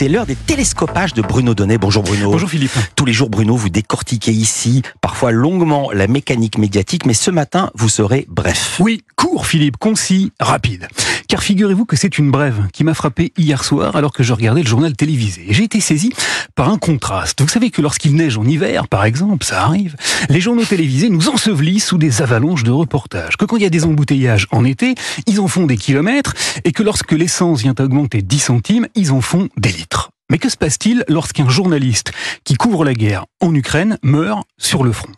C'est l'heure des télescopages de Bruno Donnet. Bonjour Bruno. Bonjour Philippe. Tous les jours, Bruno, vous décortiquez ici, parfois longuement, la mécanique médiatique, mais ce matin, vous serez bref. Oui, court Philippe, concis, rapide. Car figurez-vous que c'est une brève qui m'a frappé hier soir alors que je regardais le journal télévisé. J'ai été saisi par un contraste. Vous savez que lorsqu'il neige en hiver, par exemple, ça arrive, les journaux télévisés nous ensevelissent sous des avalanches de reportages. Que quand il y a des embouteillages en été, ils en font des kilomètres, et que lorsque l'essence vient augmenter 10 centimes, ils en font des litres. Mais que se passe-t-il lorsqu'un journaliste qui couvre la guerre en Ukraine meurt sur le front?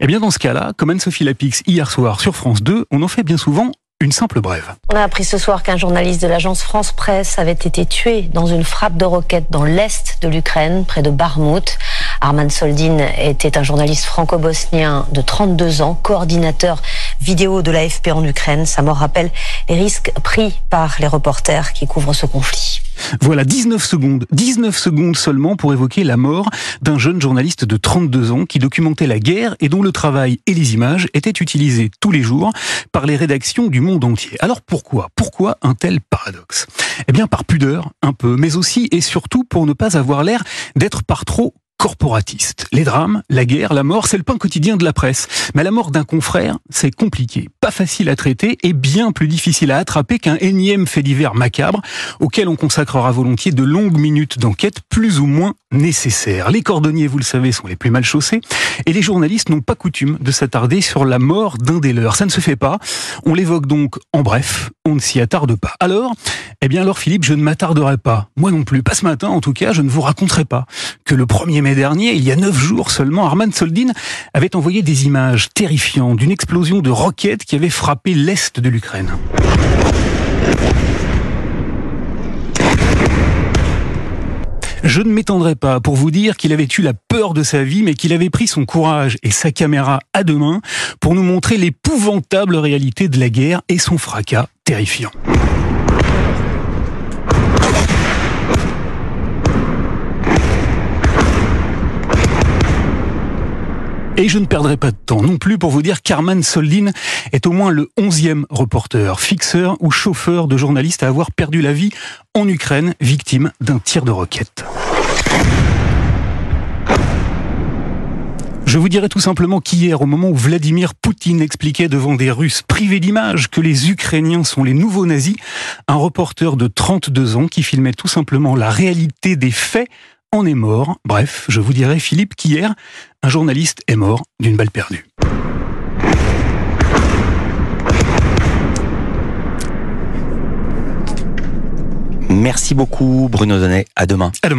Eh bien dans ce cas-là, comme Anne-Sophie Lapix hier soir sur France 2, on en fait bien souvent une simple brève. On a appris ce soir qu'un journaliste de l'agence France Presse avait été tué dans une frappe de roquette dans l'est de l'Ukraine, près de Barmout. Arman Soldin était un journaliste franco-bosnien de 32 ans, coordinateur vidéo de l'AFP en Ukraine. Sa mort rappelle les risques pris par les reporters qui couvrent ce conflit. Voilà 19 secondes, 19 secondes seulement pour évoquer la mort d'un jeune journaliste de 32 ans qui documentait la guerre et dont le travail et les images étaient utilisés tous les jours par les rédactions du monde entier. Alors pourquoi? Pourquoi un tel paradoxe? Eh bien par pudeur un peu, mais aussi et surtout pour ne pas avoir l'air d'être par trop corporatiste. Les drames, la guerre, la mort, c'est le pain quotidien de la presse. Mais la mort d'un confrère, c'est compliqué, pas facile à traiter et bien plus difficile à attraper qu'un énième fait divers macabre auquel on consacrera volontiers de longues minutes d'enquête plus ou moins nécessaires. Les cordonniers, vous le savez, sont les plus mal chaussés et les journalistes n'ont pas coutume de s'attarder sur la mort d'un des leurs. Ça ne se fait pas. On l'évoque donc en bref, on ne s'y attarde pas. Alors, eh bien alors Philippe, je ne m'attarderai pas. Moi non plus, pas ce matin en tout cas, je ne vous raconterai pas que le 1er mai dernier, il y a neuf jours seulement, Arman Soldin avait envoyé des images terrifiantes d'une explosion de roquettes qui avait frappé l'est de l'Ukraine. Je ne m'étendrai pas pour vous dire qu'il avait eu la peur de sa vie, mais qu'il avait pris son courage et sa caméra à deux mains pour nous montrer l'épouvantable réalité de la guerre et son fracas terrifiant. Et je ne perdrai pas de temps non plus pour vous dire qu'Arman Soldin est au moins le onzième reporter, fixeur ou chauffeur de journaliste à avoir perdu la vie en Ukraine, victime d'un tir de roquette. Je vous dirais tout simplement qu'hier, au moment où Vladimir Poutine expliquait devant des Russes privés d'images que les Ukrainiens sont les nouveaux nazis, un reporter de 32 ans qui filmait tout simplement la réalité des faits en est mort. Bref, je vous dirais, Philippe, qu'hier, un journaliste est mort d'une balle perdue. Merci beaucoup, Bruno Donnet. À demain. À demain.